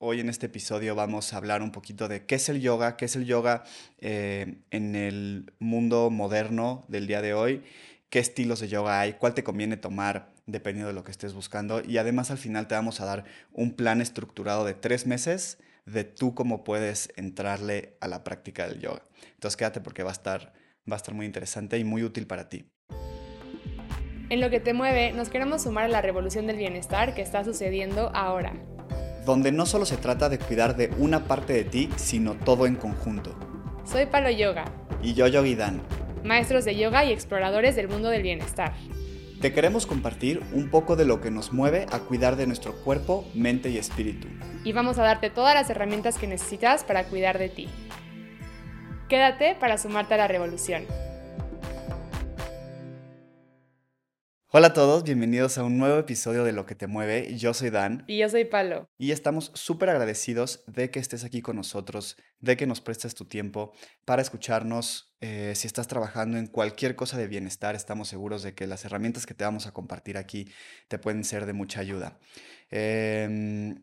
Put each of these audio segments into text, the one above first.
Hoy en este episodio vamos a hablar un poquito de qué es el yoga, qué es el yoga eh, en el mundo moderno del día de hoy, qué estilos de yoga hay, cuál te conviene tomar dependiendo de lo que estés buscando. Y además al final te vamos a dar un plan estructurado de tres meses de tú cómo puedes entrarle a la práctica del yoga. Entonces quédate porque va a estar, va a estar muy interesante y muy útil para ti. En lo que te mueve, nos queremos sumar a la revolución del bienestar que está sucediendo ahora donde no solo se trata de cuidar de una parte de ti, sino todo en conjunto. Soy Palo Yoga. Y yo Yogi Dan. Maestros de yoga y exploradores del mundo del bienestar. Te queremos compartir un poco de lo que nos mueve a cuidar de nuestro cuerpo, mente y espíritu. Y vamos a darte todas las herramientas que necesitas para cuidar de ti. Quédate para sumarte a la revolución. Hola a todos, bienvenidos a un nuevo episodio de Lo que te mueve. Yo soy Dan. Y yo soy Palo. Y estamos súper agradecidos de que estés aquí con nosotros, de que nos prestes tu tiempo para escucharnos. Eh, si estás trabajando en cualquier cosa de bienestar, estamos seguros de que las herramientas que te vamos a compartir aquí te pueden ser de mucha ayuda. Eh,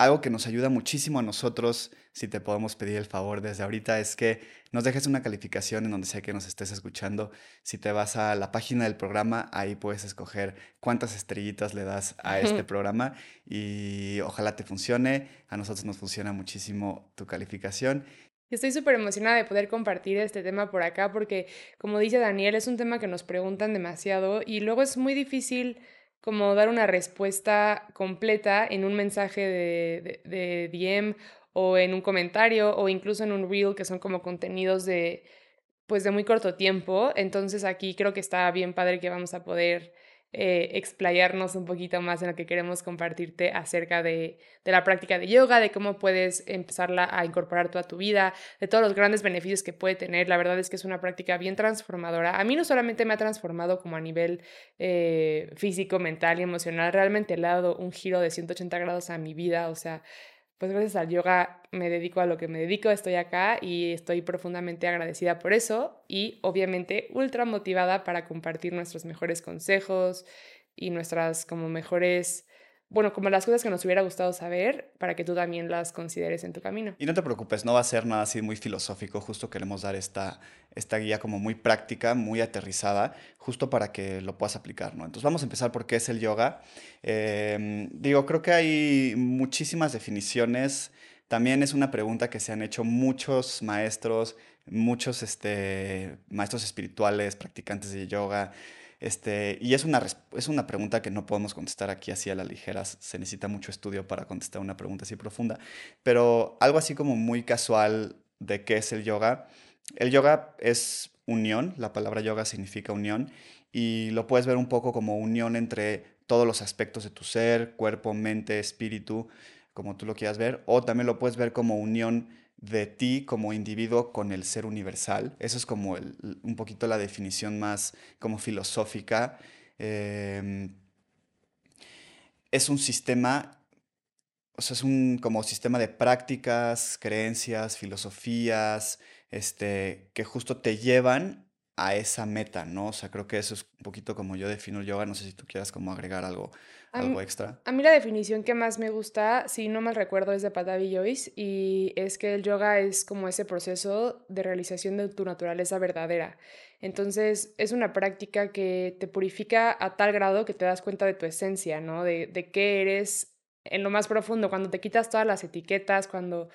algo que nos ayuda muchísimo a nosotros, si te podemos pedir el favor desde ahorita, es que nos dejes una calificación en donde sea que nos estés escuchando. Si te vas a la página del programa, ahí puedes escoger cuántas estrellitas le das a este programa y ojalá te funcione. A nosotros nos funciona muchísimo tu calificación. Estoy súper emocionada de poder compartir este tema por acá porque, como dice Daniel, es un tema que nos preguntan demasiado y luego es muy difícil como dar una respuesta completa en un mensaje de, de, DM o en un comentario o incluso en un reel que son como contenidos de pues de muy corto tiempo. Entonces aquí creo que está bien padre que vamos a poder eh, explayarnos un poquito más en lo que queremos compartirte acerca de, de, la práctica de yoga, de cómo puedes empezarla a incorporar toda tu vida, de todos los grandes beneficios que puede tener. La verdad es que es una práctica bien transformadora. A mí no solamente me ha transformado como a nivel eh, físico, mental y emocional, realmente le ha dado un giro de 180 grados a mi vida. O sea, pues gracias al yoga me dedico a lo que me dedico, estoy acá y estoy profundamente agradecida por eso y obviamente ultra motivada para compartir nuestros mejores consejos y nuestras como mejores bueno, como las cosas que nos hubiera gustado saber para que tú también las consideres en tu camino. Y no te preocupes, no va a ser nada así muy filosófico, justo queremos dar esta, esta guía como muy práctica, muy aterrizada, justo para que lo puedas aplicar, ¿no? Entonces vamos a empezar por qué es el yoga. Em, digo, creo que hay muchísimas definiciones. También es una pregunta que se han hecho muchos maestros, muchos este, maestros espirituales, practicantes de yoga. Este, y es una, es una pregunta que no podemos contestar aquí así a la ligera. Se necesita mucho estudio para contestar una pregunta así profunda. Pero algo así como muy casual de qué es el yoga. El yoga es unión, la palabra yoga significa unión y lo puedes ver un poco como unión entre todos los aspectos de tu ser, cuerpo, mente, espíritu, como tú lo quieras ver, o también lo puedes ver como unión de ti como individuo con el ser universal. Eso es como un poquito la definición más como filosófica. Em, es un sistema, o sea, es un como sistema de prácticas, creencias, filosofías, este, que justo te llevan a esa meta, ¿no? O sea, creo que eso es un poquito como yo defino el yoga. No sé si tú quieras como agregar algo, algo extra. A mí la definición que más me gusta, si no mal recuerdo, es de Patavi Joyce y es que el yoga es como ese proceso de realización de tu naturaleza verdadera. Entonces, es una práctica que te purifica a tal grado que te das cuenta de tu esencia, ¿no? De, de qué eres en lo más profundo, cuando te quitas todas las etiquetas, cuando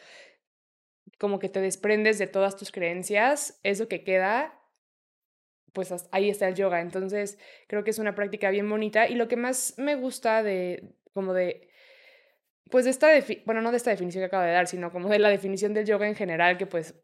como que te desprendes de todas tus creencias, eso que queda pues ahí está el yoga. Entonces, creo que es una práctica bien bonita. Y lo que más me gusta de, como de, pues de esta, bueno, no de esta definición que acabo de dar, sino como de la definición del yoga en general, que pues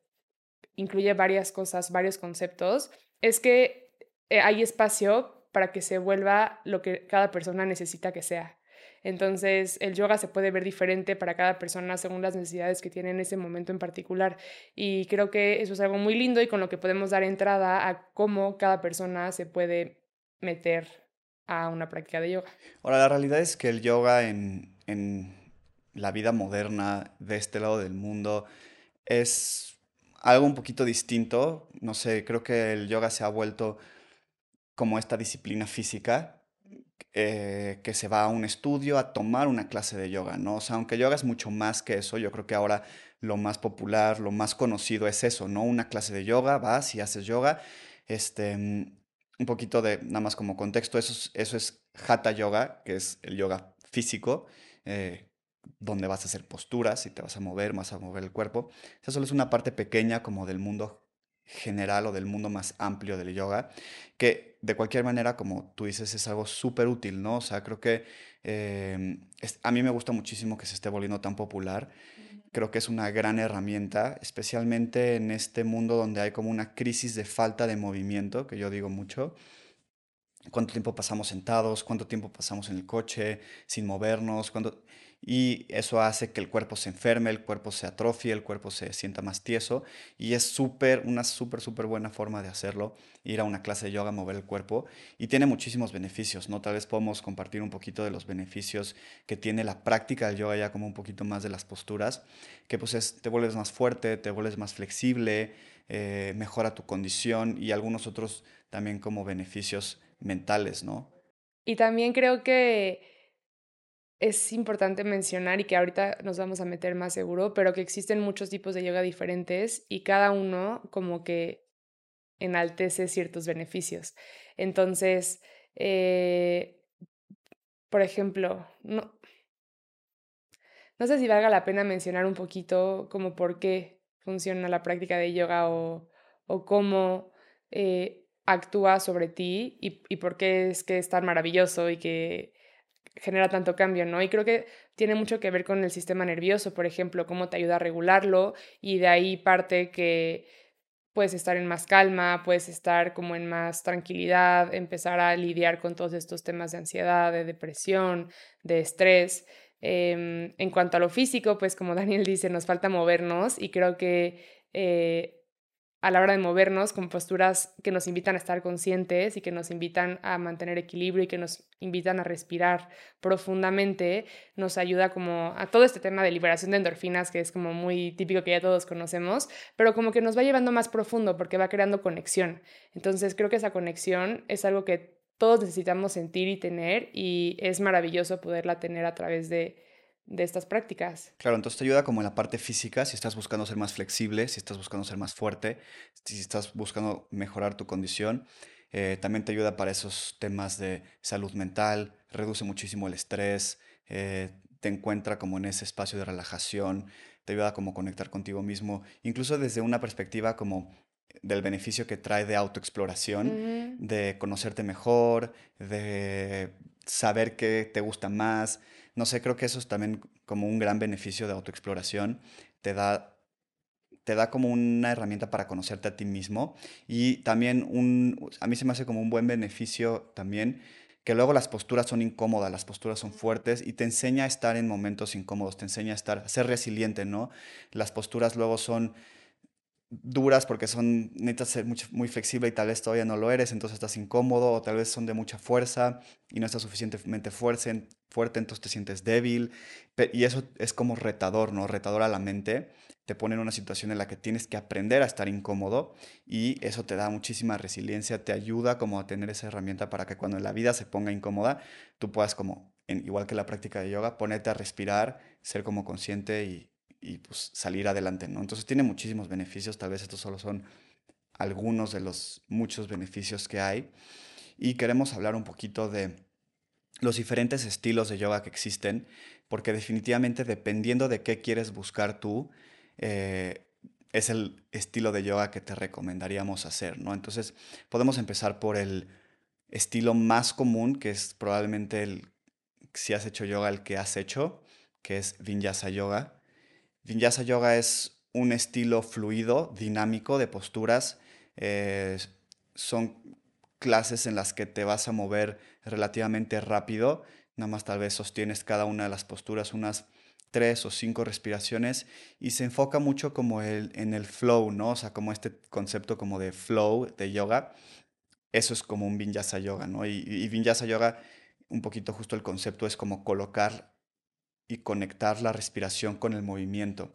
incluye varias cosas, varios conceptos, es que eh, hay espacio para que se vuelva lo que cada persona necesita que sea. Entonces, el yoga se puede ver diferente para cada persona según las necesidades que tiene en ese momento en particular. Y creo que eso es algo muy lindo y con lo que podemos dar entrada a cómo cada persona se puede meter a una práctica de yoga. Ahora, la realidad es que el yoga en, en la vida moderna de este lado del mundo es algo un poquito distinto. No sé, creo que el yoga se ha vuelto como esta disciplina física eh, que se va a un estudio a tomar una clase de yoga, ¿no? O sea, aunque yoga es mucho más que eso, yo creo que ahora lo más popular, lo más conocido es eso, ¿no? Una clase de yoga, vas y haces yoga. Este, un poquito de, nada más como contexto, eso es, eso es Hatha Yoga, que es el yoga físico, eh, donde vas a hacer posturas y te vas a mover, vas a mover el cuerpo. Esa solo es una parte pequeña como del mundo general o del mundo más amplio del yoga, que de cualquier manera, como tú dices, es algo súper útil, ¿no? O sea, creo que em, a mí me gusta muchísimo que se esté volviendo tan popular. Creo que es una gran herramienta, especialmente en este mundo donde hay como una crisis de falta de movimiento, que yo digo mucho. Cuánto tiempo pasamos sentados, cuánto tiempo pasamos en el coche sin movernos, cuánto... y eso hace que el cuerpo se enferme, el cuerpo se atrofie, el cuerpo se sienta más tieso y es súper, una súper, súper buena forma de hacerlo, ir a una clase de yoga, mover el cuerpo y tiene muchísimos beneficios, ¿no? Tal vez podemos compartir un poquito de los beneficios que tiene la práctica del yoga ya como un poquito más de las posturas, que pues es, te vuelves más fuerte, te vuelves más flexible, eh, mejora tu condición y algunos otros también como beneficios mentales, ¿no? Y también creo que es importante mencionar y que ahorita nos vamos a meter más seguro, pero que existen muchos tipos de yoga diferentes y cada uno como que enaltece ciertos beneficios. Entonces, eh, por ejemplo, no, no sé si valga la pena mencionar un poquito como por qué funciona la práctica de yoga o, o cómo eh, actúa sobre ti y, y por qué es que es tan maravilloso y que genera tanto cambio, ¿no? Y creo que tiene mucho que ver con el sistema nervioso, por ejemplo, cómo te ayuda a regularlo y de ahí parte que puedes estar en más calma, puedes estar como en más tranquilidad, empezar a lidiar con todos estos temas de ansiedad, de depresión, de estrés. Em, en cuanto a lo físico, pues como Daniel dice, nos falta movernos y creo que eh, a la hora de movernos con posturas que nos invitan a estar conscientes y que nos invitan a mantener equilibrio y que nos invitan a respirar profundamente, nos ayuda como a todo este tema de liberación de endorfinas que es como muy típico que ya todos conocemos, pero como que nos va llevando más profundo porque va creando conexión. Entonces creo que esa conexión es algo que todos necesitamos sentir y tener y es maravilloso poderla tener a través de de estas prácticas. Claro, entonces te ayuda como en la parte física, si estás buscando ser más flexible, si estás buscando ser más fuerte, si estás buscando mejorar tu condición. Eh, también te ayuda para esos temas de salud mental, reduce muchísimo el estrés, eh, te encuentra como en ese espacio de relajación, te ayuda como conectar contigo mismo, incluso desde una perspectiva como del beneficio que trae de autoexploración, de conocerte mejor, de saber qué te gusta más, no sé, creo que eso es también como un gran beneficio de autoexploración. Te da, te da como una herramienta para conocerte a ti mismo y también un, a mí se me hace como un buen beneficio también que luego las posturas son incómodas, las posturas son fuertes y te enseña a estar en momentos incómodos, te enseña a estar, a ser resiliente, ¿no? Las posturas luego son duras porque son, necesitas ser muy, muy, flexible y tal vez todavía no lo eres, entonces estás incómodo o tal vez son de mucha fuerza y no estás suficientemente fuerte, fuerte entonces te sientes débil y eso es como retador, ¿no? Retador a la mente, te pone en una situación en la que tienes que aprender a estar incómodo y eso te da muchísima resiliencia, te ayuda como a tener esa herramienta para que cuando la vida se ponga incómoda, tú puedas como, igual que la práctica de yoga, ponerte a respirar, ser como consciente y, y pues salir adelante, ¿no? Entonces tiene muchísimos beneficios, tal vez estos solo son algunos de los muchos beneficios que hay. Y queremos hablar un poquito de los diferentes estilos de yoga que existen, porque definitivamente dependiendo de qué quieres buscar tú, eh, es el estilo de yoga que te recomendaríamos hacer, ¿no? Entonces podemos empezar por el estilo más común, que es probablemente el, si has hecho yoga, el que has hecho, que es Vinyasa Yoga. Vinyasa Yoga es un estilo fluido, dinámico de posturas. Eh, son clases en las que te vas a mover relativamente rápido. Nada más tal vez sostienes cada una de las posturas unas tres o cinco respiraciones y se enfoca mucho como el, en el flow, ¿no? O sea, como este concepto como de flow de yoga. Eso es como un vinyasa yoga, ¿no? Y, y vinyasa yoga, un poquito justo el concepto es como colocar y conectar la respiración con el movimiento.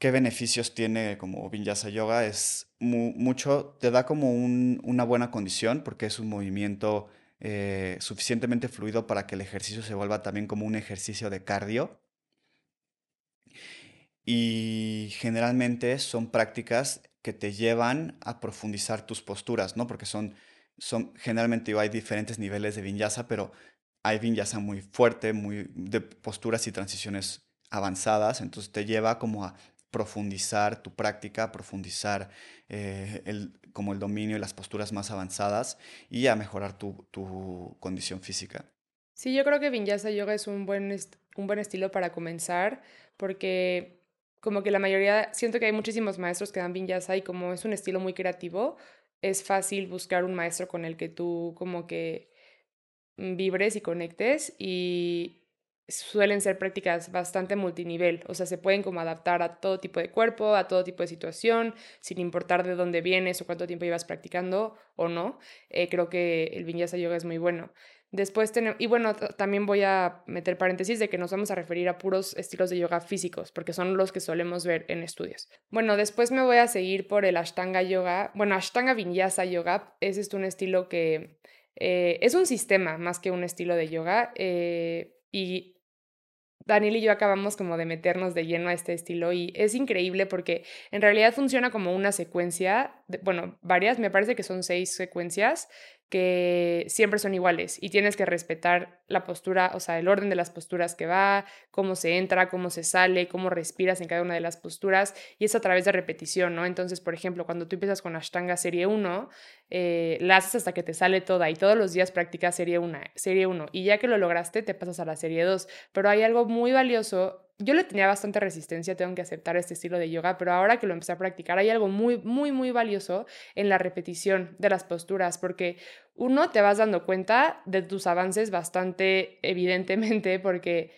¿Qué beneficios tiene como Vinyasa Yoga? Es mucho, te da como una buena condición porque es un movimiento eh, suficientemente fluido para que el ejercicio se vuelva también como un ejercicio de cardio. Y generalmente son prácticas que te llevan a profundizar tus posturas, ¿no? Porque son, son generalmente hay diferentes niveles de vinyasa, pero hay vinyasa muy fuerte, muy de posturas y transiciones avanzadas, entonces te lleva como a profundizar tu práctica, profundizar eh, el, como el dominio y las posturas más avanzadas y a mejorar tu, tu condición física. Sí, yo creo que Vinyasa Yoga es un buen, un buen estilo para comenzar porque como que la mayoría, siento que hay muchísimos maestros que dan Vinyasa y como es un estilo muy creativo, es fácil buscar un maestro con el que tú como que vibres y conectes y suelen ser prácticas bastante multinivel, o sea, se pueden como adaptar a todo tipo de cuerpo, a todo tipo de situación, sin importar de dónde vienes o cuánto tiempo llevas practicando o no. Eh, creo que el Vinyasa Yoga es muy bueno. Después tenemos, y bueno, también voy a meter paréntesis de que nos vamos a referir a puros estilos de yoga físicos, porque son los que solemos ver en estudios. Bueno, después me voy a seguir por el Ashtanga Yoga. Bueno, Ashtanga Vinyasa Yoga es esto un estilo que eh, es un sistema más que un estilo de yoga. Eh, y Daniel y yo acabamos como de meternos de lleno a este estilo y es increíble porque en realidad funciona como una secuencia, bueno, varias, me parece que son seis secuencias que siempre son iguales y tienes que respetar la postura, o sea, el orden de las posturas que va, cómo se entra, cómo se sale, cómo respiras en cada una de las posturas y es a través de repetición, ¿no? Entonces, por ejemplo, cuando tú empiezas con Ashtanga serie 1, eh, la haces hasta que te sale toda y todos los días practicas serie 1, serie 1 y ya que lo lograste te pasas a la serie 2, pero hay algo muy valioso yo le tenía bastante resistencia, tengo que aceptar este estilo de yoga, pero ahora que lo empecé a practicar hay algo muy, muy, muy valioso en la repetición de las posturas, porque uno te vas dando cuenta de tus avances bastante evidentemente, porque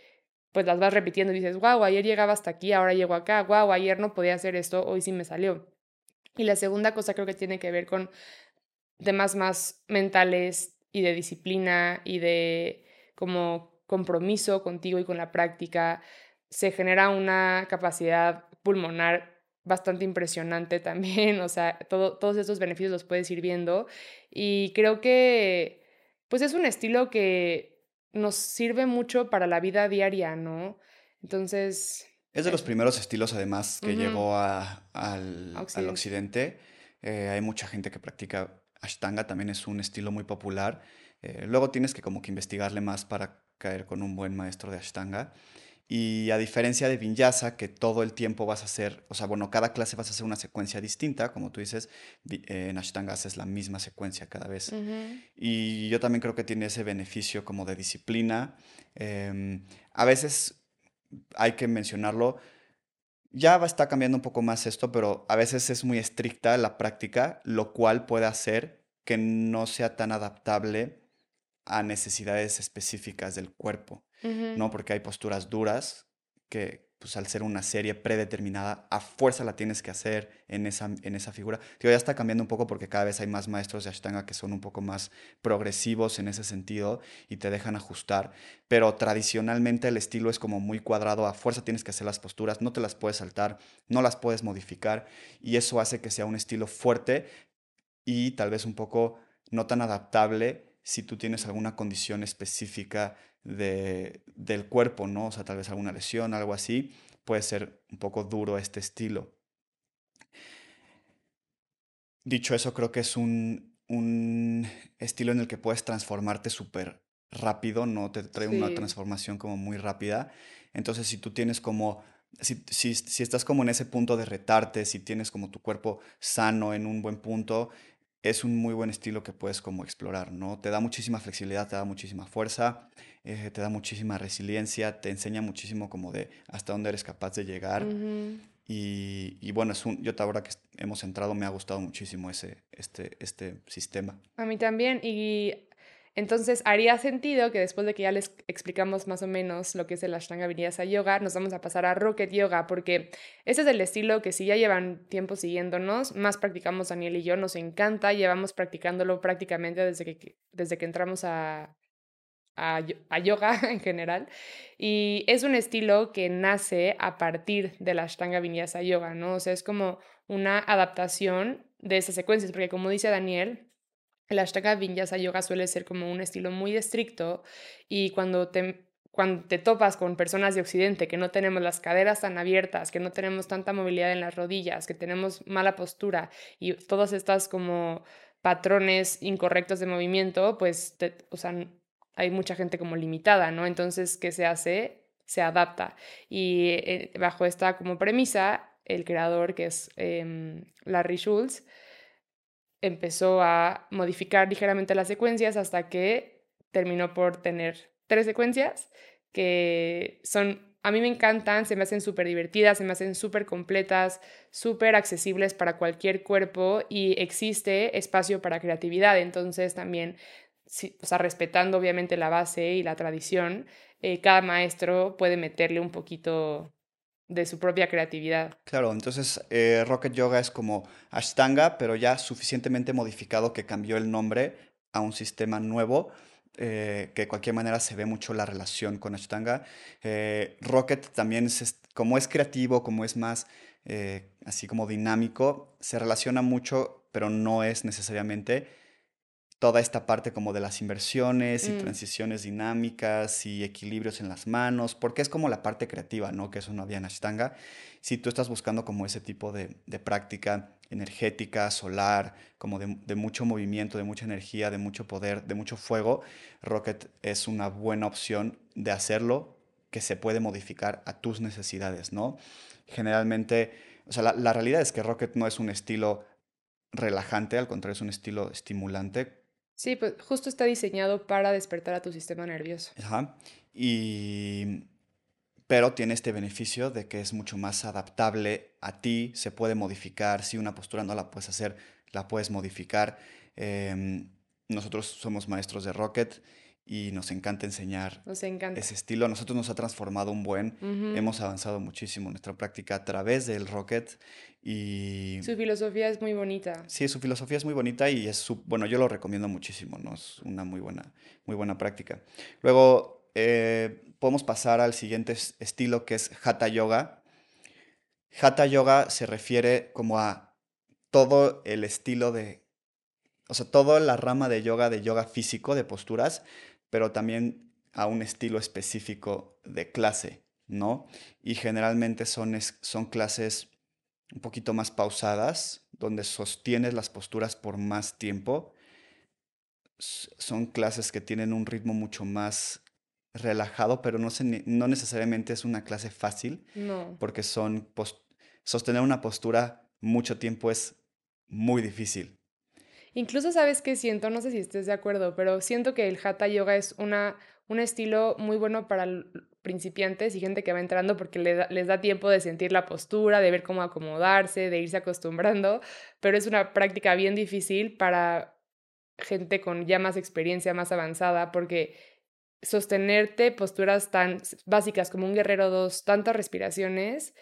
pues las vas repitiendo y dices, wow, ayer llegaba hasta aquí, ahora llego acá, wow, ayer no podía hacer esto, hoy sí me salió. Y la segunda cosa creo que tiene que ver con temas más mentales y de disciplina y de como compromiso contigo y con la práctica se genera una capacidad pulmonar bastante impresionante también, o sea, todo, todos estos beneficios los puedes ir viendo y creo que pues es un estilo que nos sirve mucho para la vida diaria, ¿no? Entonces... Es de los primeros estilos además que llegó a, al, occidente. Eh, hay mucha gente que practica Ashtanga, también es un estilo muy popular. Eh, luego tienes que como que investigarle más para caer con un buen maestro de Ashtanga. Y a diferencia de Vinyasa, que todo el tiempo vas a hacer, o sea, bueno, cada clase vas a hacer una secuencia distinta, como tú dices, en Ashtanga haces la misma secuencia cada vez. Y yo también creo que tiene ese beneficio como de disciplina. Em, a veces hay que mencionarlo, ya va, está cambiando un poco más esto, pero a veces es muy estricta la práctica, lo cual puede hacer que no sea tan adaptable a necesidades específicas del cuerpo. ¿No? Porque hay posturas duras que, pues al ser una serie predeterminada, a fuerza la tienes que hacer en esa, en esa figura. Digo, ya está cambiando un poco porque cada vez hay más maestros de Ashtanga que son un poco más progresivos en ese sentido y te dejan ajustar, pero tradicionalmente el estilo es como muy cuadrado, a fuerza tienes que hacer las posturas, no te las puedes saltar, no las puedes modificar y eso hace que sea un estilo fuerte y tal vez un poco no tan adaptable si tú tienes alguna condición específica de, del cuerpo, ¿no? O sea, tal vez alguna lesión, algo así, puede ser un poco duro este estilo. Dicho eso, creo que es un, un estilo en el que puedes transformarte súper rápido, ¿no? Te trae una transformación como muy rápida. Entonces, si tú tienes como si, si, si, estás como en ese punto de retarte, si tienes como tu cuerpo sano en un buen punto, es un muy buen estilo que puedes como explorar, ¿no? Te da muchísima flexibilidad, te da muchísima fuerza, eh, te da muchísima resiliencia, te enseña muchísimo como de hasta dónde eres capaz de llegar. y, y, bueno, es un, yo ahora que hemos entrado me ha gustado muchísimo ese, este, este sistema. A mí también, y entonces haría sentido que después de que ya les explicamos más o menos lo que es el Ashtanga Vinyasa Yoga, nos vamos a pasar a Rocket Yoga, porque ese es el estilo que si ya llevan tiempo siguiéndonos, más practicamos Daniel y yo, nos encanta, llevamos practicándolo prácticamente desde que, desde que entramos a, a, yoga en general. Y es un estilo que nace a partir del Ashtanga Vinyasa Yoga, ¿no? O sea, es como una adaptación de esas secuencias, porque como dice Daniel, el Ashtanga Vinyasa Yoga suele ser como un estilo muy estricto y cuando te, cuando te topas con personas de Occidente que no tenemos las caderas tan abiertas, que no tenemos tanta movilidad en las rodillas, que tenemos mala postura y todas estas como patrones incorrectos de movimiento, pues, o sea, hay mucha gente como limitada, ¿no? Entonces, ¿qué se hace? Se adapta. Y eh, bajo esta como premisa, el creador, que es em, Larry Schultz, empezó a modificar ligeramente las secuencias hasta que terminó por tener tres secuencias que son, a mí me encantan, se me hacen súper divertidas, se me hacen súper completas, súper accesibles para cualquier cuerpo y existe espacio para creatividad. Entonces también, o sea, respetando obviamente la base y la tradición, eh, cada maestro puede meterle un poquito de su propia creatividad. Claro, entonces eh, Rocket Yoga es como Ashtanga, pero ya suficientemente modificado que cambió el nombre a un sistema nuevo. Eh, que de cualquier manera se ve mucho la relación con Ashtanga. Eh, Rocket también, es, como es creativo, como es más así como dinámico, se relaciona mucho, pero no es necesariamente toda esta parte como de las inversiones y mm. transiciones dinámicas y equilibrios en las manos, porque es como la parte creativa, ¿no? Que eso no había en Ashtanga. Si tú estás buscando como ese tipo de, práctica energética, solar, como de, de, mucho movimiento, de mucha energía, de mucho poder, de mucho fuego, Rocket es una buena opción de hacerlo que se puede modificar a tus necesidades, ¿no? Generalmente, o sea, la, la realidad es que Rocket no es un estilo relajante, al contrario, es un estilo estimulante Sí, pues justo está diseñado para despertar a tu sistema nervioso. Ajá. Y pero tiene este beneficio de que es mucho más adaptable a ti, se puede modificar, si una postura no la puedes hacer, la puedes modificar. Em, nosotros somos maestros de Rocket y nos encanta enseñar ese estilo. A nosotros nos ha transformado un buen, hemos avanzado muchísimo en nuestra práctica a través del Rocket y... Su filosofía es muy bonita. Sí, su filosofía es muy bonita y es, su, bueno, yo lo recomiendo muchísimo, ¿no? Es una muy buena, muy buena práctica. Luego eh, podemos pasar al siguiente estilo que es Hatha Yoga. Hatha Yoga se refiere como a todo el estilo de, o sea, toda la rama de yoga, de yoga físico, de posturas, pero también a un estilo específico de clase, ¿no? Y generalmente son, son clases un poquito más pausadas, donde sostienes las posturas por más tiempo. Son clases que tienen un ritmo mucho más relajado, pero no, no necesariamente es una clase fácil, no. porque son sostener una postura mucho tiempo es muy difícil. Incluso sabes qué siento, no sé si estés de acuerdo, pero siento que el hatha yoga es una, un estilo muy bueno para principiantes y gente que va entrando porque les da tiempo de sentir la postura, de ver cómo acomodarse, de irse acostumbrando, pero es una práctica bien difícil para gente con ya más experiencia, más avanzada, porque sostenerte posturas tan básicas como un guerrero dos, tantas respiraciones,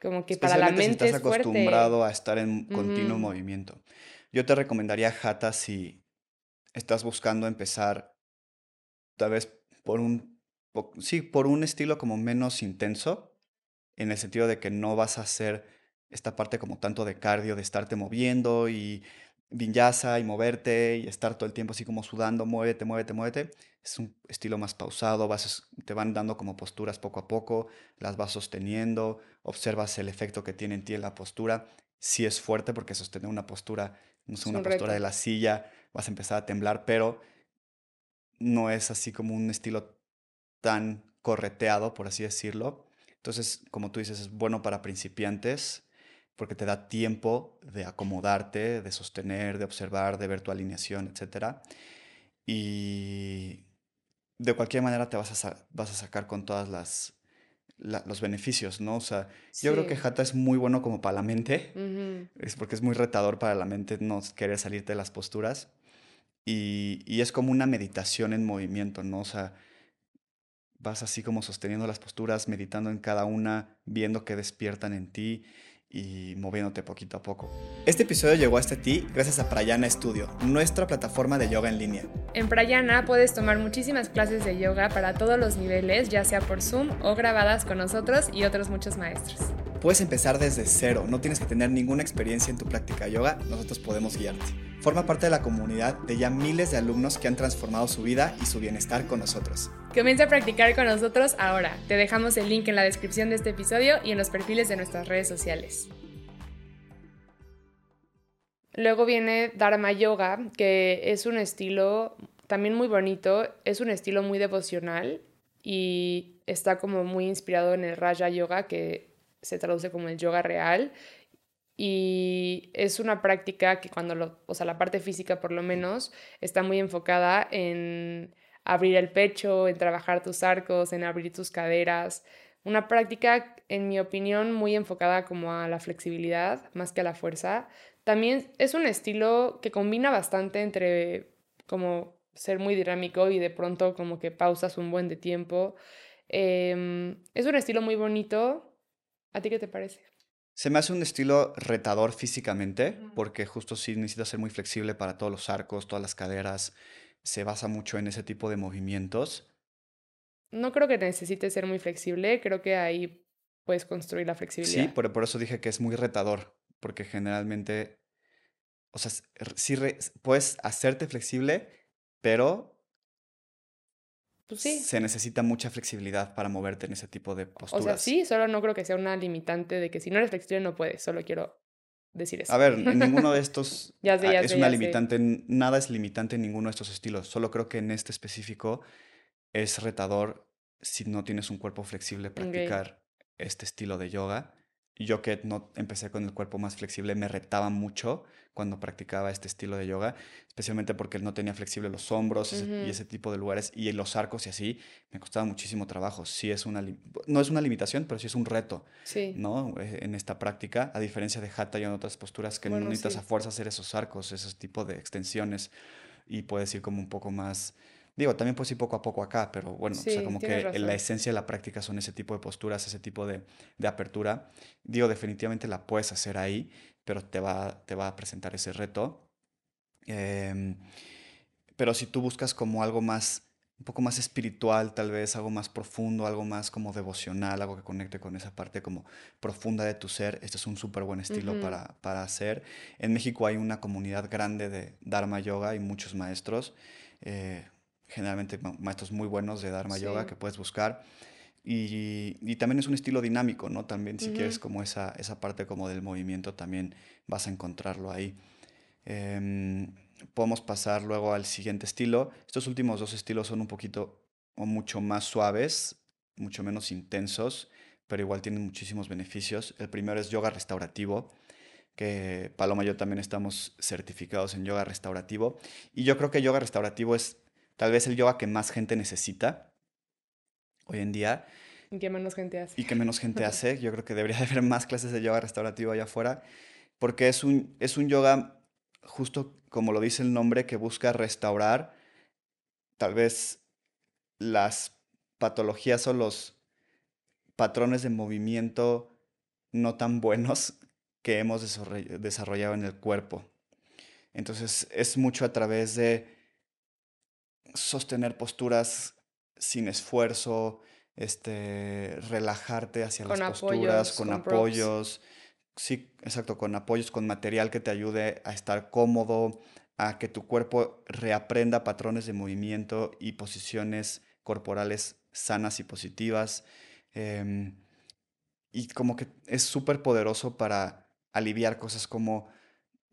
como que para la mente si estás acostumbrado a estar en continuo movimiento. Yo te recomendaría Hatha si estás buscando empezar tal vez por un, sí, por un estilo como menos intenso, en el sentido de que no vas a hacer esta parte como tanto de cardio, de estarte moviendo y vinyasa y moverte y estar todo el tiempo así como sudando, muévete, muévete, muévete. Es un estilo más pausado, vas, te van dando como posturas poco a poco, las vas sosteniendo, observas el efecto que tiene en ti en la postura. Si es fuerte porque sostener una postura no sé, una postura de la silla, vas a empezar a temblar, pero no es así como un estilo tan correteado, por así decirlo. Entonces, como tú dices, es bueno para principiantes porque te da tiempo de acomodarte, de sostener, de observar, de ver tu alineación, etc. Y de cualquier manera te vas a, vas a sacar con todas las los beneficios, ¿no? O sea, yo creo que Hatha es muy bueno como para la mente, es porque es muy retador para la mente no querer salirte de las posturas. Y, y, es como una meditación en movimiento, ¿no? O sea, vas así como sosteniendo las posturas, meditando en cada una, viendo que despiertan en ti y moviéndote poquito a poco. Este episodio llegó hasta ti gracias a Prayana Studio, nuestra plataforma de yoga en línea. En Prayana puedes tomar muchísimas clases de yoga para todos los niveles, ya sea por Zoom o grabadas con nosotros y otros muchos maestros. Puedes empezar desde cero, no tienes que tener ninguna experiencia en tu práctica de yoga, nosotros podemos guiarte. Forma parte de la comunidad de ya miles de alumnos que han transformado su vida y su bienestar con nosotros. Comienza a practicar con nosotros ahora. Te dejamos el link en la descripción de este episodio y en los perfiles de nuestras redes sociales. Luego viene Dharma Yoga, que es un estilo también muy bonito, es un estilo muy devocional y está como muy inspirado en el Raja Yoga, que se traduce como el yoga real. Y es una práctica que cuando lo, o sea, la parte física por lo menos, está muy enfocada en abrir el pecho, en trabajar tus arcos, en abrir tus caderas. Una práctica, en mi opinión, muy enfocada como a la flexibilidad más que a la fuerza. También es un estilo que combina bastante entre como ser muy dinámico y de pronto como que pausas un buen de tiempo. Em, es un estilo muy bonito, ¿A ti qué te parece? Se me hace un estilo retador físicamente, porque justo sí necesita ser muy flexible para todos los arcos, todas las caderas. Se basa mucho en ese tipo de movimientos. No creo que necesite ser muy flexible, creo que ahí puedes construir la flexibilidad. Sí, por, por eso dije que es muy retador, porque generalmente, o sea, sí puedes hacerte flexible, pero pues sí. se necesita mucha flexibilidad para moverte en ese tipo de posturas. O sea, sí, solo no creo que sea una limitante de que si no eres flexible no puedes, solo quiero decir eso. A ver, en ninguno de estos es una limitante, nada es limitante en ninguno de estos estilos, solo creo que en este específico es retador si no tienes un cuerpo flexible practicar este estilo de yoga yo que no empecé con el cuerpo más flexible, me retaba mucho cuando practicaba este estilo de yoga, especialmente porque no tenía flexible los hombros y ese tipo de lugares y los arcos y así, me costaba muchísimo trabajo. Sí es una, no es una limitación, pero sí es un reto, sí. ¿no? Eh, en esta práctica, a diferencia de hatha y en otras posturas que no necesitas a fuerza hacer esos arcos, esos tipos de extensiones y puedes ir como un poco más Digo, también puedes ir poco a poco acá, pero bueno, o sea, como que la esencia de la práctica son ese tipo de posturas, ese tipo de, de, apertura. Digo, definitivamente la puedes hacer ahí, pero te va, te va a presentar ese reto. Em, pero si tú buscas como algo más, un poco más espiritual, tal vez algo más profundo, algo más como devocional, algo que conecte con esa parte como profunda de tu ser, este es un súper buen estilo para, para hacer. En México hay una comunidad grande de Dharma Yoga y muchos maestros. Eh, generalmente maestros muy buenos de Dharma Yoga que puedes buscar. Y, y, también es un estilo dinámico, ¿no? También si quieres como esa, esa parte como del movimiento, también vas a encontrarlo ahí. Em, podemos pasar luego al siguiente estilo. Estos últimos dos estilos son un poquito o mucho más suaves, mucho menos intensos, pero igual tienen muchísimos beneficios. El primero es yoga restaurativo, que Paloma y yo también estamos certificados en yoga restaurativo. Y yo creo que yoga restaurativo es tal vez el yoga que más gente necesita hoy en día. Y que menos gente hace. Y que menos gente hace. Yo creo que debería haber más clases de yoga restaurativo allá afuera, porque es un, es un yoga, justo como lo dice el nombre, que busca restaurar tal vez las patologías o los patrones de movimiento no tan buenos que hemos desarrollado en el cuerpo. Entonces es mucho a través de sostener posturas sin esfuerzo, este, relajarte hacia las posturas, con, apoyos. Sí, exacto, con apoyos, con material que te ayude a estar cómodo, a que tu cuerpo reaprenda patrones de movimiento y posiciones corporales sanas y positivas. Em, y como que es súper poderoso para aliviar cosas como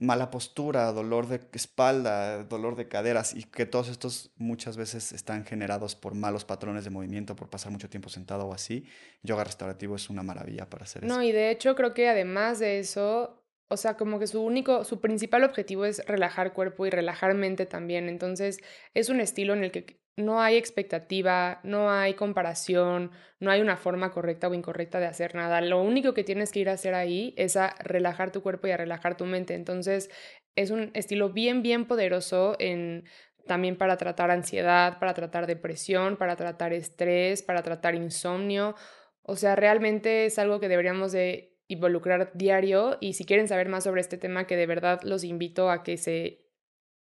mala postura, dolor de espalda, dolor de caderas y que todos estos muchas veces están generados por malos patrones de movimiento, por pasar mucho tiempo sentado o así. Yoga restaurativo es una maravilla para hacer eso. No, y de hecho creo que además de eso, o sea, como que su único, su principal objetivo es relajar cuerpo y relajar mente también. Entonces, es un estilo en el que no hay expectativa, no hay comparación, no hay una forma correcta o incorrecta de hacer nada. Lo único que tienes que ir a hacer ahí es a relajar tu cuerpo y a relajar tu mente. Entonces, es un estilo bien, bien poderoso en también para tratar ansiedad, para tratar depresión, para tratar estrés, para tratar insomnio. O sea, realmente es algo que deberíamos de involucrar diario y si quieren saber más sobre este tema, que de verdad los invito a que se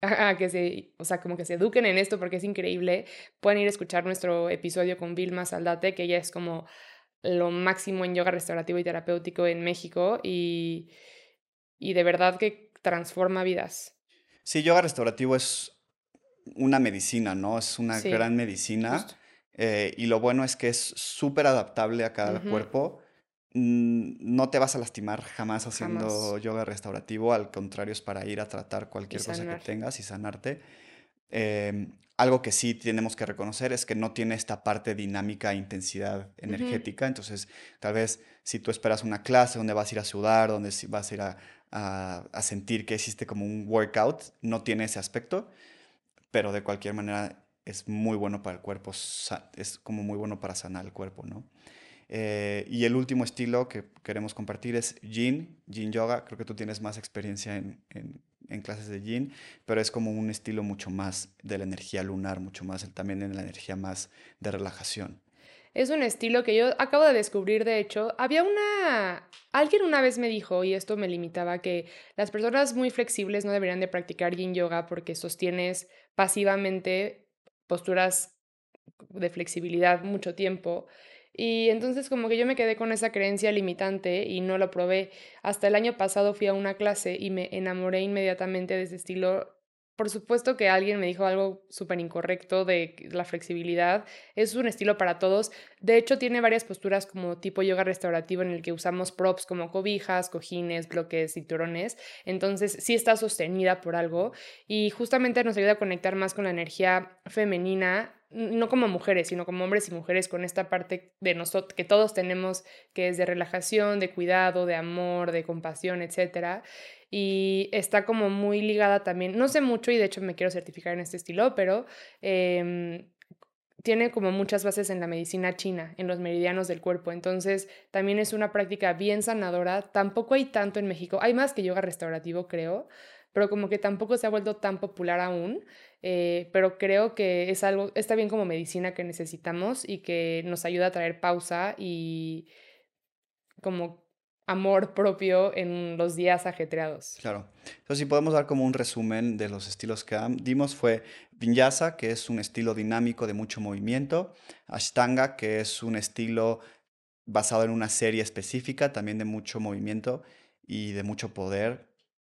a que se, o sea, como que se eduquen en esto porque es increíble, pueden ir a escuchar nuestro episodio con Vilma Saldate, que ella es como lo máximo en yoga restaurativo y terapéutico en México y, y de verdad que transforma vidas. Sí, yoga restaurativo es una medicina, ¿no? Es una gran medicina. Eh, y lo bueno es que es súper adaptable a cada cuerpo. No te vas a lastimar jamás haciendo yoga restaurativo, al contrario es para ir a tratar cualquier cosa que tengas y sanarte. Em, algo que sí tenemos que reconocer es que no tiene esta parte dinámica e intensidad energética. Entonces, tal vez si tú esperas una clase donde vas a ir a sudar, donde vas a ir a, a, sentir que hiciste como un workout, no tiene ese aspecto, pero de cualquier manera es muy bueno para el cuerpo, es como muy bueno para sanar el cuerpo, ¿no? Eh, y el último estilo que queremos compartir es Yin, Yin Yoga. Creo que tú tienes más experiencia en, en, clases de Yin, pero es como un estilo mucho más de la energía lunar, mucho más también en la energía más de relajación. Es un estilo que yo acabo de descubrir, de hecho. Había una... Alguien una vez me dijo, y esto me limitaba, que las personas muy flexibles no deberían de practicar yin yoga porque sostienes pasivamente posturas de flexibilidad mucho tiempo. Y entonces como que yo me quedé con esa creencia limitante y no lo probé. Hasta el año pasado fui a una clase y me enamoré inmediatamente de ese estilo por supuesto que alguien me dijo algo súper incorrecto de la flexibilidad. Es un estilo para todos. De hecho, tiene varias posturas como tipo yoga restaurativo en el que usamos props como cobijas, cojines, bloques, cinturones. Entonces, sí está sostenida por algo y justamente nos ayuda a conectar más con la energía femenina no como mujeres, sino como hombres y mujeres, con esta parte de nosotros que todos tenemos, que es de relajación, de cuidado, de amor, de compasión, etcétera y está como muy ligada también, no sé mucho y de hecho me quiero certificar en este estilo, pero em, tiene como muchas bases en la medicina china, en los meridianos del cuerpo, entonces también es una práctica bien sanadora, tampoco hay tanto en México, hay más que yoga restaurativo creo, pero como que tampoco se ha vuelto tan popular aún, eh, pero creo que es algo, está bien como medicina que necesitamos y que nos ayuda a traer pausa y como amor propio en los días ajetreados. Claro. Entonces, si podemos dar como un resumen de los estilos que dimos, fue Vinyasa, que es un estilo dinámico de mucho movimiento, Ashtanga, que es un estilo basado en una serie específica, también de mucho movimiento y de mucho poder,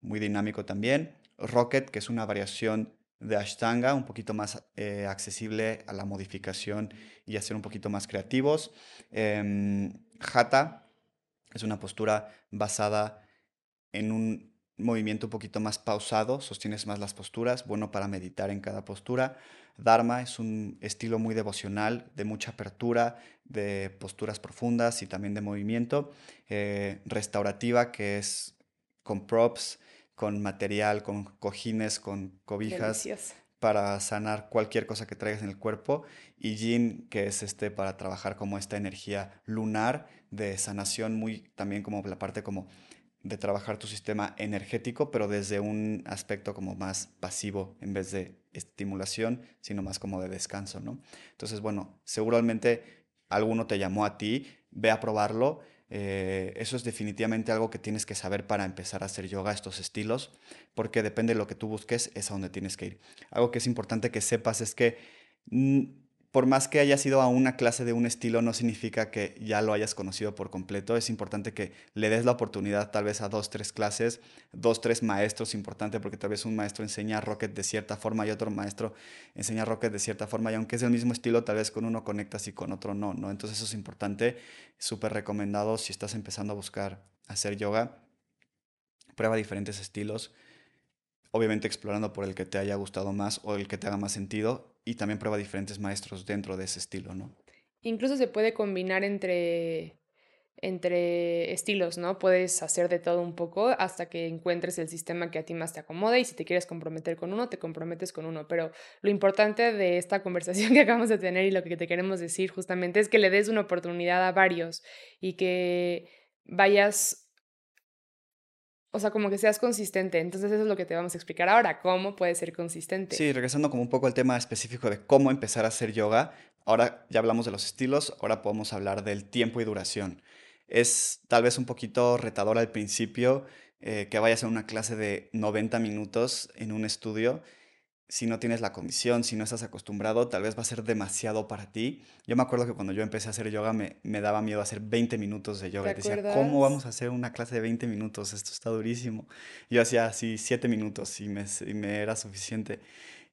muy dinámico también, Rocket, que es una variación de Ashtanga, un poquito más eh, accesible a la modificación y a ser un poquito más creativos, eh, es una postura basada en un movimiento un poquito más pausado, sostienes más las posturas, bueno para meditar en cada postura. Dharma es un estilo muy devocional, de mucha apertura, de posturas profundas y también de movimiento. Eh, restaurativa, que es con props, con material, con cojines, con cobijas. Para sanar cualquier cosa que traigas en el cuerpo y yin que es este para trabajar como esta energía lunar de sanación, muy también como la parte como de trabajar tu sistema energético, pero desde un aspecto como más pasivo en vez de estimulación, sino más como de descanso, ¿no? Entonces, bueno, seguramente alguno te llamó a ti, ve a probarlo. Eh, eso es definitivamente algo que tienes que saber para empezar a hacer yoga, estos estilos, porque depende de lo que tú busques, es a donde tienes que ir. Algo que es importante que sepas es que por más que hayas ido a una clase de un estilo, no significa que ya lo hayas conocido por completo. Es importante que le des la oportunidad tal vez a dos, tres clases, dos, tres maestros, importante porque tal vez un maestro enseña Rocket de cierta forma y otro maestro enseña Rocket de cierta forma y aunque es el mismo estilo, tal vez con uno conectas y con otro no, ¿no? Entonces eso es importante, súper recomendado si estás empezando a buscar hacer yoga. Prueba diferentes estilos obviamente explorando por el que te haya gustado más o el que te haga más sentido y también prueba diferentes maestros dentro de ese estilo, ¿no? Incluso se puede combinar entre, entre estilos, ¿no? Puedes hacer de todo un poco hasta que encuentres el sistema que a ti más te acomoda y si te quieres comprometer con uno, te comprometes con uno. Pero lo importante de esta conversación que acabamos de tener y lo que te queremos decir justamente es que le des una oportunidad a varios y que vayas o sea, como que seas consistente. Entonces eso es lo que te vamos a explicar ahora, cómo puedes ser consistente. Sí, regresando como un poco al tema específico de cómo empezar a hacer yoga. Ahora ya hablamos de los estilos, ahora podemos hablar del tiempo y duración. Es tal vez un poquito retador al principio eh, que vayas a una clase de 90 minutos en un estudio. Si no tienes la condición, si no estás acostumbrado, tal vez va a ser demasiado para ti. Yo me acuerdo que cuando yo empecé a hacer yoga me, me daba miedo hacer 20 minutos de yoga. ¿Te Y decía, acuerdas? ¿cómo vamos a hacer una clase de 20 minutos? Esto está durísimo. Yo hacía así 7 minutos y me, y me era suficiente.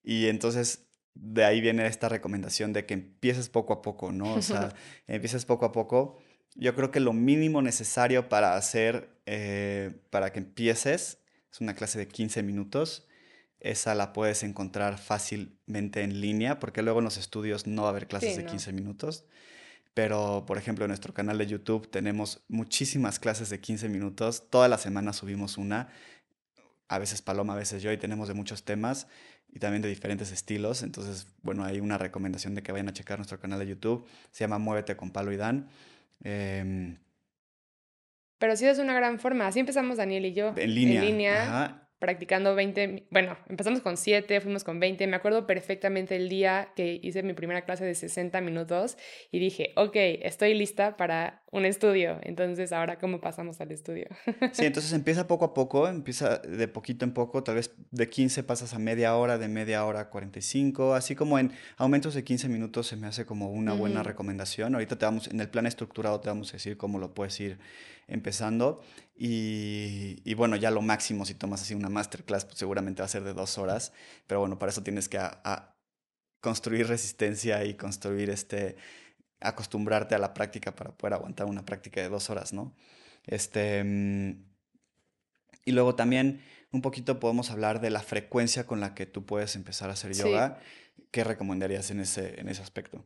Y entonces de ahí viene esta recomendación de que empieces poco a poco, ¿no? O sea, empieces poco a poco. Yo creo que lo mínimo necesario para hacer, eh, para que empieces, es una clase de 15 minutos esa la puedes encontrar fácilmente en línea, porque luego en los estudios no va a haber clases Sí, de no. 15 minutos. Pero, por ejemplo, en nuestro canal de YouTube tenemos muchísimas clases de 15 minutos. Toda la semana subimos una. A veces Paloma, a veces yo, y tenemos de muchos temas y también de diferentes estilos. Entonces, bueno, hay una recomendación de que vayan a checar nuestro canal de YouTube. Se llama Muévete con Palo y Dan. Em, Pero sí es una gran forma. Así empezamos Daniel y yo. en línea. En línea. Ajá. Practicando 20, mi- bueno, empezamos con 7, fuimos con 20, me acuerdo perfectamente el día que hice mi primera clase de 60 minutos y dije, ok, estoy lista para un estudio, entonces ahora cómo pasamos al estudio. Sí, entonces empieza poco a poco, empieza de poquito en poco, tal vez de 15 pasas a media hora, de media hora a 45, así como en aumentos de 15 minutos se me hace como una buena recomendación. Ahorita te vamos, en el plan estructurado te vamos a decir cómo lo puedes ir empezando y, y bueno, ya lo máximo si tomas así una masterclass, pues seguramente va a ser de dos horas, pero bueno, para eso tienes que a- a construir resistencia y construir este, acostumbrarte a la práctica para poder aguantar una práctica de dos horas, ¿no? Este, mm, y luego también un poquito podemos hablar de la frecuencia con la que tú puedes empezar a hacer Sí. yoga. ¿Qué recomendarías en ese, en ese aspecto?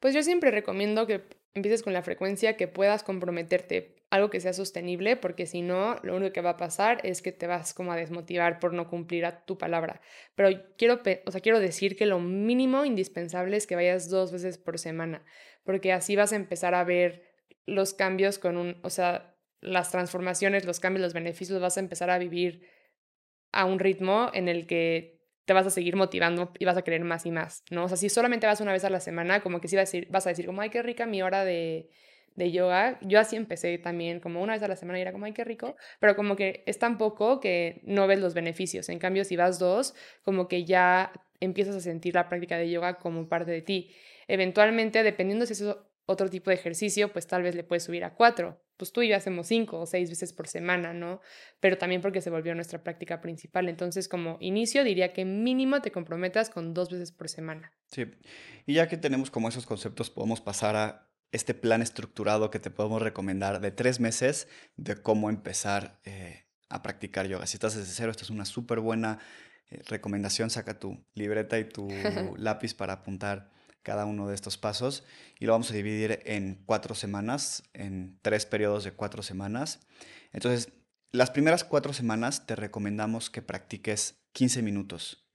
Pues yo siempre recomiendo que empieces con la frecuencia que puedas comprometerte, algo que sea sostenible, porque si no, lo único que va a pasar es que te vas como a desmotivar por no cumplir a tu palabra. Pero quiero, o sea, quiero decir que lo mínimo indispensable es que vayas dos veces por semana, porque así vas a empezar a ver los cambios con un, o sea, las transformaciones, los cambios, los beneficios, vas a empezar a vivir a un ritmo en el que te vas a seguir motivando y vas a querer más y más, ¿no? O sea, si solamente vas una vez a la semana, como que sí vas a decir, vas a decir como, ay, qué rica mi hora de, de yoga. Yo así empecé también, como una vez a la semana y era como, ay, qué rico, pero como que es tan poco que no ves los beneficios. En cambio, si vas dos, como que ya empiezas a sentir la práctica de yoga como parte de ti. Eventualmente, dependiendo si es otro tipo de ejercicio, pues tal vez le puedes subir a cuatro. Pues tú y yo hacemos cinco o seis veces por semana, ¿no? Pero también porque se volvió nuestra práctica principal. Entonces, como inicio, diría que mínimo te comprometas con dos veces por semana. Sí. Y ya que tenemos como esos conceptos, podemos pasar a este plan estructurado que te podemos recomendar de tres meses de cómo empezar eh, a practicar yoga. Si estás desde cero, esta es una súper buena eh, recomendación. Saca tu libreta y tu lápiz para apuntar cada uno de estos pasos y lo vamos a dividir en cuatro semanas, en tres periodos de cuatro semanas. Entonces, las primeras cuatro semanas te recomendamos que practiques 15 minutos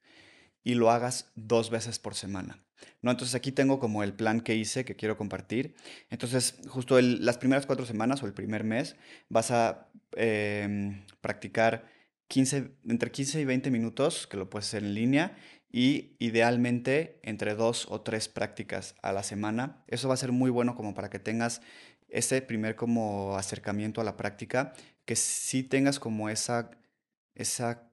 y lo hagas dos veces por semana. ¿no? Entonces aquí tengo como el plan que hice que quiero compartir. Entonces, justo las primeras cuatro semanas o el primer mes vas a em, practicar 15, entre 15 y 20 minutos, que lo puedes hacer en línea, y idealmente entre dos o tres prácticas a la semana. Eso va a ser muy bueno como para que tengas ese primer como acercamiento a la práctica, que sí tengas como esa, esa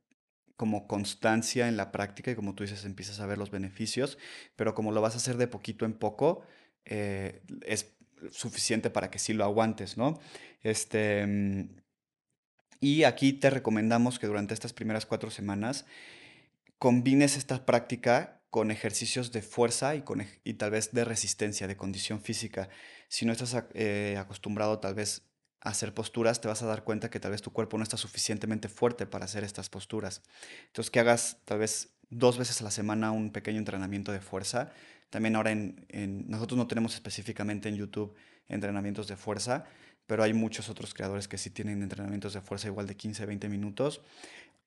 como constancia en la práctica y como tú dices, empiezas a ver los beneficios, pero como lo vas a hacer de poquito en poco, eh, es suficiente para que sí lo aguantes, ¿no? Este, mm, y aquí te recomendamos que durante estas primeras cuatro semanas combines esta práctica con ejercicios de fuerza y, con, y tal vez de resistencia, de condición física. Si no estás eh, acostumbrado tal vez a hacer posturas, te vas a dar cuenta que tal vez tu cuerpo no está suficientemente fuerte para hacer estas posturas. Entonces que hagas tal vez dos veces a la semana un pequeño entrenamiento de fuerza. También ahora en, en- nosotros no tenemos específicamente en YouTube entrenamientos de fuerza, pero hay muchos otros creadores que sí tienen entrenamientos de fuerza igual de 15, 20 minutos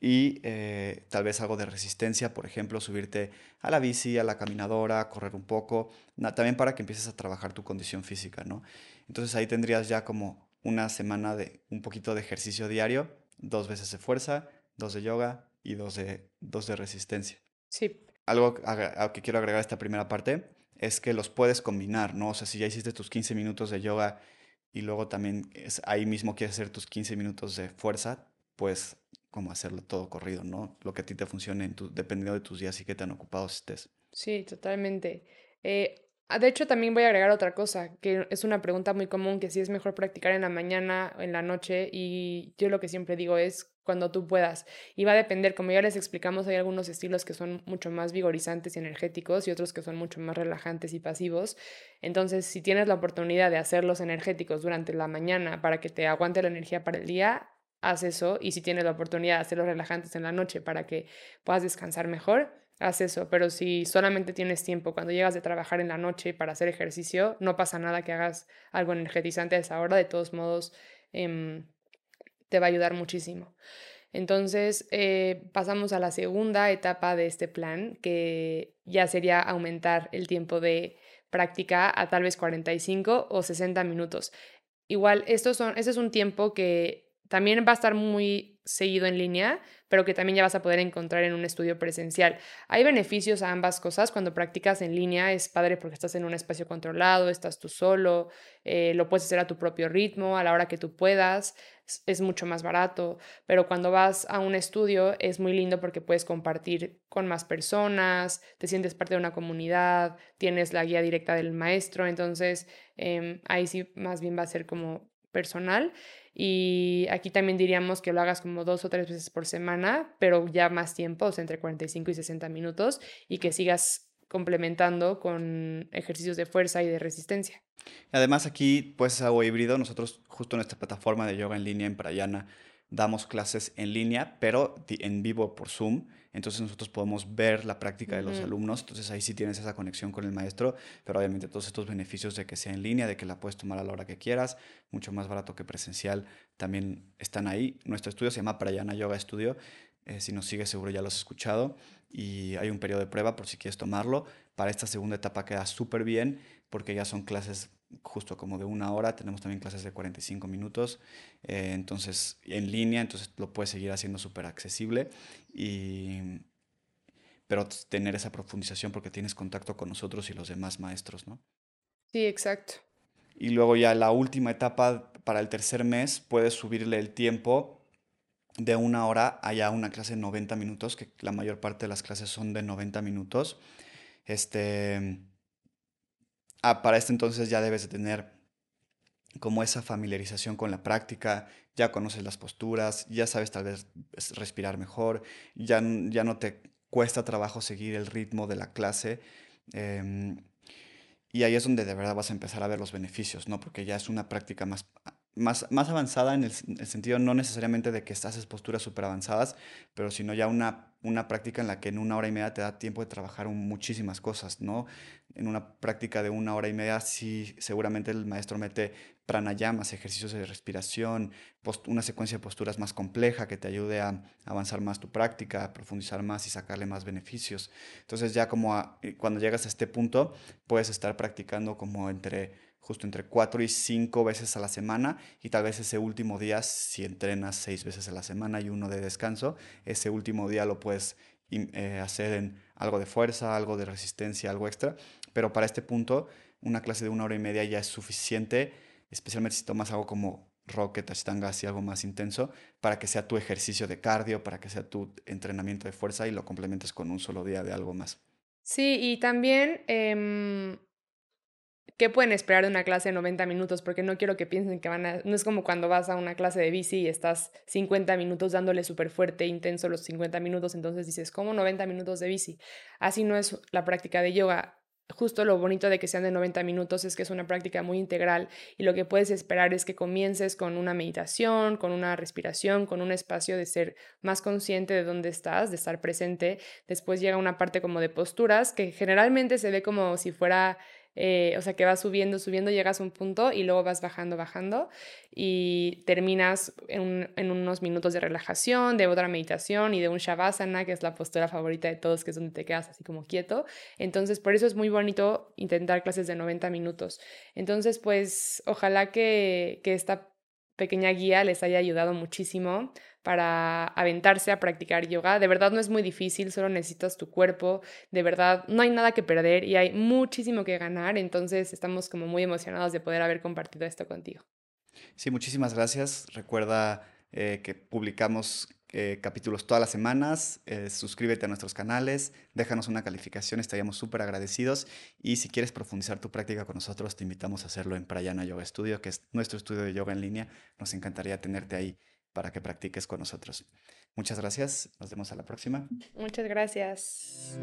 y eh, tal vez algo de resistencia, por ejemplo, subirte a la bici, a la caminadora, correr un poco, también para que empieces a trabajar tu condición física, ¿no? Entonces ahí tendrías ya como una semana de un poquito de ejercicio diario, dos veces de fuerza, dos de yoga y dos de, dos de resistencia. Sí, Algo a que quiero agregar a esta primera parte es que los puedes combinar, ¿no? O sea, si ya hiciste tus 15 minutos de yoga y luego también es- ahí mismo quieres hacer tus 15 minutos de fuerza, pues como hacerlo todo corrido, ¿no? Lo que a ti te funcione en dependiendo de tus días y qué tan ocupados estés. Sí, totalmente. Eh, ah, de hecho, también voy a agregar otra cosa, que es una pregunta muy común, que si es mejor practicar en la mañana o en la noche, y yo lo que siempre digo es cuando tú puedas. Y va a depender, como ya les explicamos, hay algunos estilos que son mucho más vigorizantes y energéticos y otros que son mucho más relajantes y pasivos. Entonces, si tienes la oportunidad de hacerlos energéticos durante la mañana para que te aguante la energía para el día, haz eso. Y si tienes la oportunidad de hacerlos relajantes en la noche para que puedas descansar mejor, haz eso. Pero si solamente tienes tiempo cuando llegas de trabajar en la noche para hacer ejercicio, no pasa nada que hagas algo energetizante a esa hora. De todos modos, em, te va a ayudar muchísimo. Entonces, eh, pasamos a la segunda etapa de este plan, que ya sería aumentar el tiempo de práctica a tal vez 45 o 60 minutos. Igual, estos son, este es un tiempo que también va a estar muy seguido en línea, pero que también ya vas a poder encontrar en un estudio presencial. Hay beneficios a ambas cosas. Cuando practicas en línea es padre porque estás en un espacio controlado, estás tú solo, eh, lo puedes hacer a tu propio ritmo, a la hora que tú puedas, es mucho más barato, pero cuando vas a un estudio es muy lindo porque puedes compartir con más personas, te sientes parte de una comunidad, tienes la guía directa del maestro, entonces em, ahí sí más bien va a ser como personal y aquí también diríamos que lo hagas como dos o tres veces por semana, pero ya más tiempo, o sea, entre 45 y 60 minutos, y que sigas complementando con ejercicios de fuerza y de resistencia. Además aquí pues algo híbrido, nosotros justo en esta plataforma de yoga en línea en Prayana damos clases en línea, pero en vivo por Zoom. Entonces nosotros podemos ver la práctica de los alumnos. Entonces ahí sí tienes esa conexión con el maestro, pero obviamente todos estos beneficios de que sea en línea, de que la puedes tomar a la hora que quieras, mucho más barato que presencial, también están ahí. Nuestro estudio se llama Prayana Yoga Studio. Eh, si nos sigues seguro ya lo has escuchado. Y hay un periodo de prueba por si quieres tomarlo. Para esta segunda etapa queda súper bien porque ya son clases justo como de una hora, tenemos también clases de 45 minutos, eh, entonces en línea, entonces lo puedes seguir haciendo súper accesible, y, pero tener esa profundización porque tienes contacto con nosotros y los demás maestros, ¿no? Sí, exacto. Y luego ya la última etapa, para el tercer mes, puedes subirle el tiempo de una hora a ya una clase de 90 minutos, que la mayor parte de las clases son de 90 minutos. Este ah, para este entonces ya debes de tener como esa familiarización con la práctica, ya conoces las posturas, ya sabes tal vez respirar mejor, ya, ya no te cuesta trabajo seguir el ritmo de la clase. Em, y ahí es donde de verdad vas a empezar a ver los beneficios, ¿no? Porque ya es una práctica más, más, más avanzada en el, sentido no necesariamente de que haces posturas súper avanzadas, pero sino ya una una práctica en la que en una hora y media te da tiempo de trabajar muchísimas cosas, ¿no? En una práctica de una hora y media sí seguramente el maestro mete pranayamas, ejercicios de respiración, una secuencia de posturas más compleja que te ayude a avanzar más tu práctica, a profundizar más y sacarle más beneficios. Entonces ya como eh, cuando llegas a este punto puedes estar practicando como entre justo entre cuatro y cinco veces a la semana y tal vez ese último día, si entrenas seis veces a la semana y uno de descanso, ese último día lo puedes eh, hacer en algo de fuerza, algo de resistencia, algo extra, pero para este punto una clase de una hora y media ya es suficiente, especialmente si tomas algo como rocket, ashtanga, así algo más intenso, para que sea tu ejercicio de cardio, para que sea tu entrenamiento de fuerza y lo complementes con un solo día de algo más. Sí, y también em, ¿Qué pueden esperar de una clase de 90 minutos? Porque no quiero que piensen que van a... No es como cuando vas a una clase de bici y estás 50 minutos dándole súper fuerte, intenso los 50 minutos, entonces dices, ¿cómo 90 minutos de bici? Así no es la práctica de yoga. Justo lo bonito de que sean de 90 minutos es que es una práctica muy integral y lo que puedes esperar es que comiences con una meditación, con una respiración, con un espacio de ser más consciente de dónde estás, de estar presente. Después llega una parte como de posturas que generalmente se ve como si fuera eh, o sea que vas subiendo, subiendo, llegas a un punto y luego vas bajando, bajando y terminas en, en, unos minutos de relajación, de otra meditación y de un shavasana, que es la postura favorita de todos, que es donde te quedas así como quieto. Entonces, por eso es muy bonito intentar clases de 90 minutos. Entonces, pues ojalá que, que esta pequeña guía les haya ayudado muchísimo para aventarse a practicar yoga. De verdad no es muy difícil, solo necesitas tu cuerpo, de verdad no hay nada que perder y hay muchísimo que ganar, entonces estamos como muy emocionados de poder haber compartido esto contigo. Sí, muchísimas gracias. Recuerda eh, que publicamos eh, capítulos todas las semanas. Eh, suscríbete a nuestros canales, déjanos una calificación, estaríamos súper agradecidos. Y si quieres profundizar tu práctica con nosotros, te invitamos a hacerlo en Prayana Yoga Studio, que es nuestro estudio de yoga en línea. Nos encantaría tenerte ahí para que practiques con nosotros. Muchas gracias, nos vemos a la próxima. Muchas gracias.